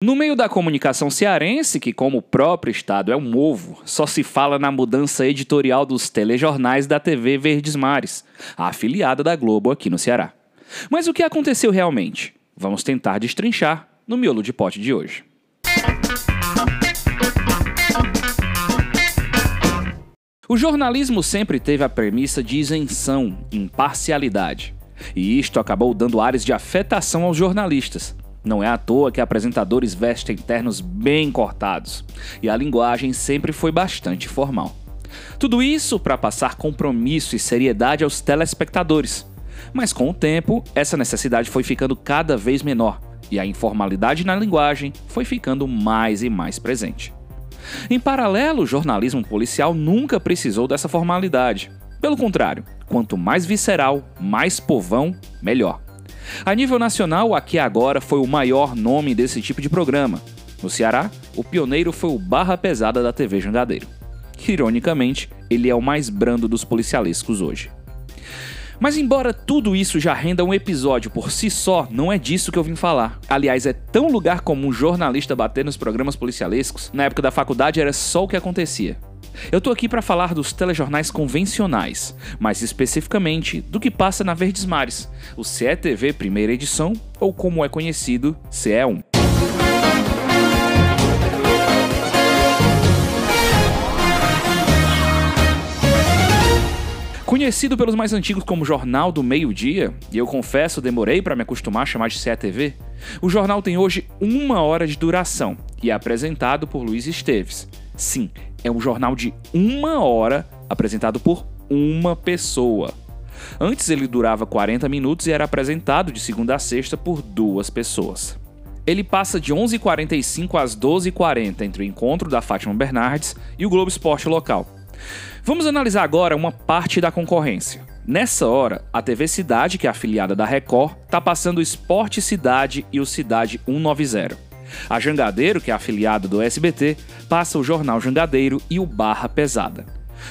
No meio da comunicação cearense, que como o próprio estado é um ovo, só se fala na mudança editorial dos telejornais da TV Verdes Mares, a afiliada da Globo aqui no Ceará. Mas o que aconteceu realmente? Vamos tentar destrinchar no miolo de pote de hoje. O jornalismo sempre teve a premissa de isenção, imparcialidade. E isto acabou dando ares de afetação aos jornalistas, não é à toa que apresentadores vestem ternos bem cortados, e a linguagem sempre foi bastante formal. Tudo isso para passar compromisso e seriedade aos telespectadores. Mas com o tempo, essa necessidade foi ficando cada vez menor e a informalidade na linguagem foi ficando mais e mais presente. Em paralelo, o jornalismo policial nunca precisou dessa formalidade. Pelo contrário, quanto mais visceral, mais povão, melhor. A nível nacional, Aqui Agora foi o maior nome desse tipo de programa. No Ceará, o pioneiro foi o Barra Pesada da TV Jangadeiro. Ironicamente, ele é o mais brando dos policialescos hoje. Mas embora tudo isso já renda um episódio por si só, não é disso que eu vim falar. Aliás, é tão lugar comum jornalista bater nos programas policialescos, na época da faculdade era só o que acontecia. Eu tô aqui para falar dos telejornais convencionais, mais especificamente do que passa na Verdes Mares, o CETV primeira edição, ou como é conhecido, CE1. Conhecido pelos mais antigos como Jornal do Meio-Dia, e eu confesso demorei para me acostumar a chamar de CETV, o jornal tem hoje uma hora de duração e é apresentado por Luiz Esteves. Sim, é um jornal de uma hora apresentado por uma pessoa. Antes ele durava 40 minutos e era apresentado de segunda a sexta por duas pessoas. Ele passa de 11h45 às 12h40 entre o encontro da Fátima Bernardes e o Globo Esporte local. Vamos analisar agora uma parte da concorrência. Nessa hora, a TV Cidade, que é afiliada da Record, está passando o Esporte Cidade e o Cidade 190. A Jangadeiro, que é afiliada do SBT, passa o Jornal Jangadeiro e o Barra Pesada.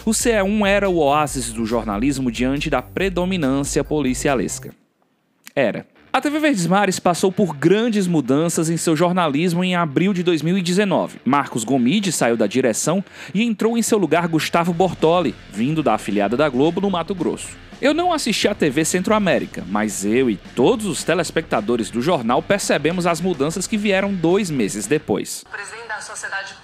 O CE1 era o oásis do jornalismo diante da predominância policialesca. Era. A TV Verdes Mares passou por grandes mudanças em seu jornalismo em abril de 2019. Marcos Gomide saiu da direção e entrou em seu lugar Gustavo Bortoli, vindo da afiliada da Globo no Mato Grosso. Eu não assisti à TV Centro-América, mas eu e todos os telespectadores do jornal percebemos as mudanças que vieram dois meses depois. O presidente da Sociedade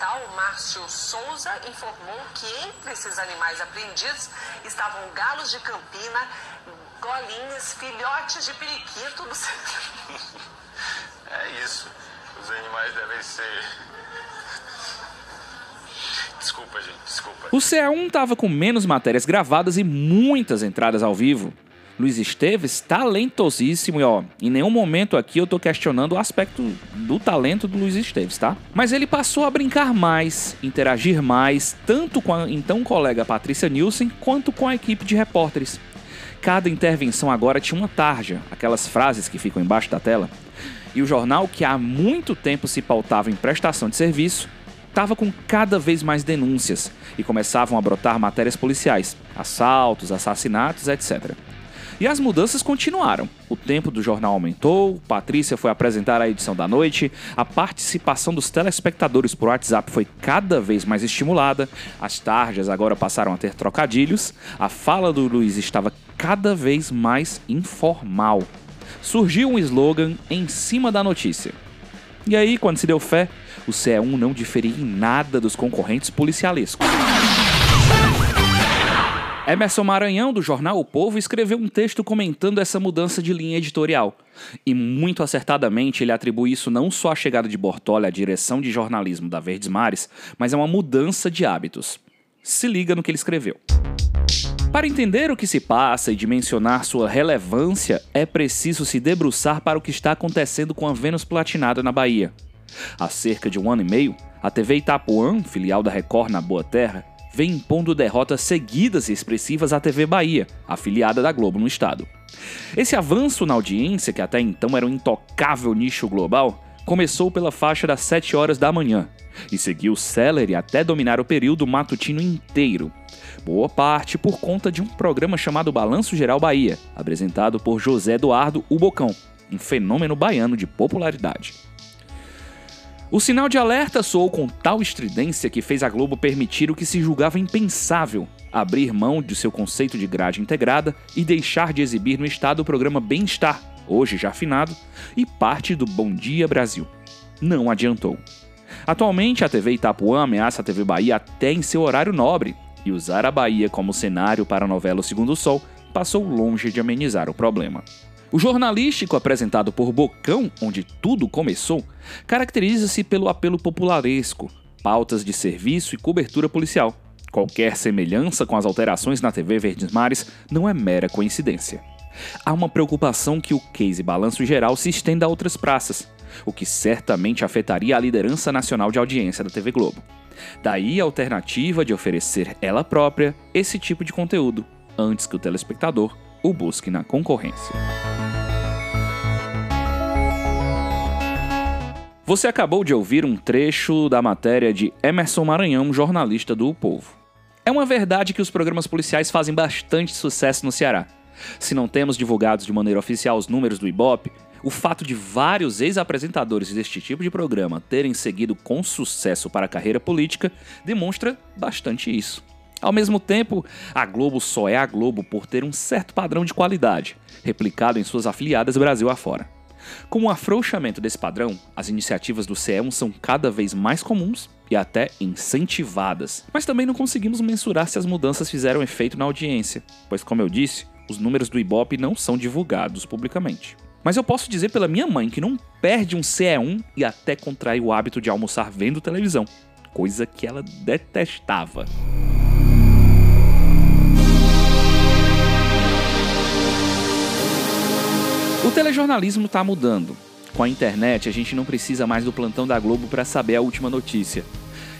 Ambiental, Márcio Souza, informou que entre esses animais apreendidos estavam galos de Campina, golinhas, filhotes de periquito. Do... é isso. Os animais devem ser Desculpa, gente, desculpa. O CA1 estava com menos matérias gravadas e muitas entradas ao vivo. Luiz Esteves, talentosíssimo, e ó, em nenhum momento aqui eu tô questionando o aspecto do talento do Luiz Esteves, tá? Mas ele passou a brincar mais, interagir mais, tanto com a então colega Patrícia Nielsen, quanto com a equipe de repórteres. Cada intervenção agora tinha uma tarja, aquelas frases que ficam embaixo da tela. E o jornal, que há muito tempo se pautava em prestação de serviço, estava com cada vez mais denúncias e começavam a brotar matérias policiais, assaltos, assassinatos, etc. E as mudanças continuaram. O tempo do jornal aumentou, Patrícia foi apresentar a edição da noite, a participação dos telespectadores por WhatsApp foi cada vez mais estimulada, as tarjas agora passaram a ter trocadilhos, a fala do Luiz estava cada vez mais informal. Surgiu um slogan em cima da notícia. E aí, quando se deu fé, o CE1 não diferia em nada dos concorrentes policialescos. Emerson Maranhão, do jornal O Povo, escreveu um texto comentando essa mudança de linha editorial. E muito acertadamente ele atribui isso não só à chegada de Bortoli à direção de jornalismo da Verdes Mares, mas a uma mudança de hábitos. Se liga no que ele escreveu. Para entender o que se passa e dimensionar sua relevância, é preciso se debruçar para o que está acontecendo com a Vênus Platinada na Bahia. Há cerca de um ano e meio, a TV Itapuã, filial da Record na Boa Terra, vem impondo derrotas seguidas e expressivas à TV Bahia, afiliada da Globo no estado. Esse avanço na audiência, que até então era um intocável nicho global, começou pela faixa das 7 horas da manhã e seguiu célere até dominar o período matutino inteiro, boa parte por conta de um programa chamado Balanço Geral Bahia, apresentado por José Eduardo Ubocão, um fenômeno baiano de popularidade. O sinal de alerta soou com tal estridência que fez a Globo permitir o que se julgava impensável: abrir mão de seu conceito de grade integrada e deixar de exibir no estado o programa Bem-Estar, hoje já afinado, e parte do Bom Dia Brasil. Não adiantou. Atualmente, a TV Itapuã ameaça a TV Bahia até em seu horário nobre, e usar a Bahia como cenário para a novela O Segundo Sol passou longe de amenizar o problema. O jornalístico apresentado por Bocão, onde tudo começou, caracteriza-se pelo apelo popularesco, pautas de serviço e cobertura policial. Qualquer semelhança com as alterações na TV Verdes Mares não é mera coincidência. Há uma preocupação que o case balanço geral se estenda a outras praças, o que certamente afetaria a liderança nacional de audiência da TV Globo. Daí a alternativa de oferecer ela própria esse tipo de conteúdo, antes que o telespectador o busque na concorrência. Você acabou de ouvir um trecho da matéria de Emerson Maranhão, jornalista do o Povo. É uma verdade que os programas policiais fazem bastante sucesso no Ceará. Se não temos divulgados de maneira oficial os números do Ibope, o fato de vários ex-apresentadores deste tipo de programa terem seguido com sucesso para a carreira política demonstra bastante isso. Ao mesmo tempo, a Globo só é a Globo por ter um certo padrão de qualidade, replicado em suas afiliadas Brasil afora. Com o afrouxamento desse padrão, as iniciativas do CE1 são cada vez mais comuns e até incentivadas. Mas também não conseguimos mensurar se as mudanças fizeram efeito na audiência, pois, como eu disse, os números do Ibope não são divulgados publicamente. Mas eu posso dizer pela minha mãe que não perde um CE1 e até contrai o hábito de almoçar vendo televisão, coisa que ela detestava. O telejornalismo está mudando. Com a internet, a gente não precisa mais do plantão da Globo para saber a última notícia.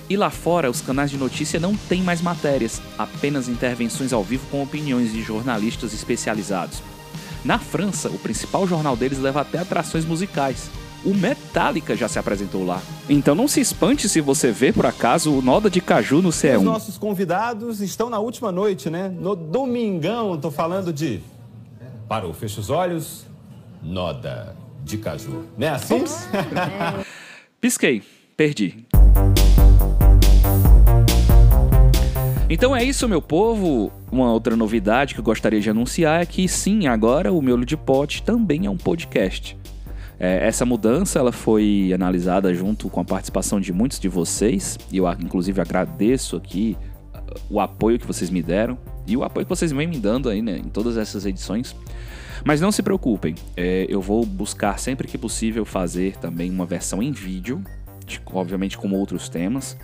E lá fora, os canais de notícia não têm mais matérias, apenas intervenções ao vivo com opiniões de jornalistas especializados. Na França, o principal jornal deles leva até atrações musicais. O Metallica já se apresentou lá. Então não se espante se você vê, por acaso, o Noda de Caju no CE1. Os nossos convidados estão na última noite, né? No domingão, tô falando de... Parou, fecha os olhos, Noda de Caju. Não é assim? Pisquei, perdi. Então é isso, meu povo. Uma outra novidade que eu gostaria de anunciar é que sim, agora o Miolo de Pote também é um podcast. É, essa mudança ela foi analisada junto com a participação de muitos de vocês e eu inclusive agradeço aqui uh, o apoio que vocês me deram e o apoio que vocês vêm me dando aí né, em todas essas edições. Mas não se preocupem, é, eu vou buscar sempre que possível fazer também uma versão em vídeo, de, obviamente com outros temas,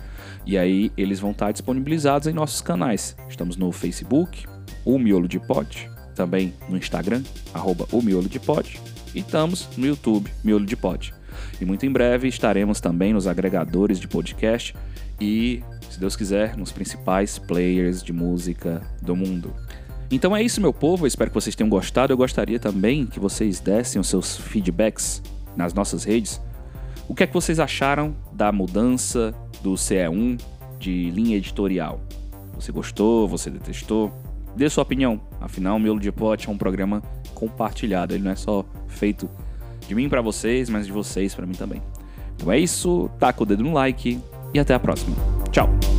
e aí eles vão estar disponibilizados em nossos canais. Estamos no Facebook, o Miolo de Pod, também no Instagram, arroba o Miolo de Pod, e estamos no YouTube, Miolo de Pod. E muito em breve estaremos também nos agregadores de podcast e, se Deus quiser, nos principais players de música do mundo. Então é isso, meu povo. Eu espero que vocês tenham gostado. Eu gostaria também que vocês dessem os seus feedbacks nas nossas redes. O que é que vocês acharam da mudança do CE1 de linha editorial? Você gostou? Você detestou? Dê sua opinião. Afinal, o Miolo de Pote é um programa compartilhado. Ele não é só feito de mim para vocês, mas de vocês para mim também. Então é isso. Taca o dedo no like e até a próxima. Tchau!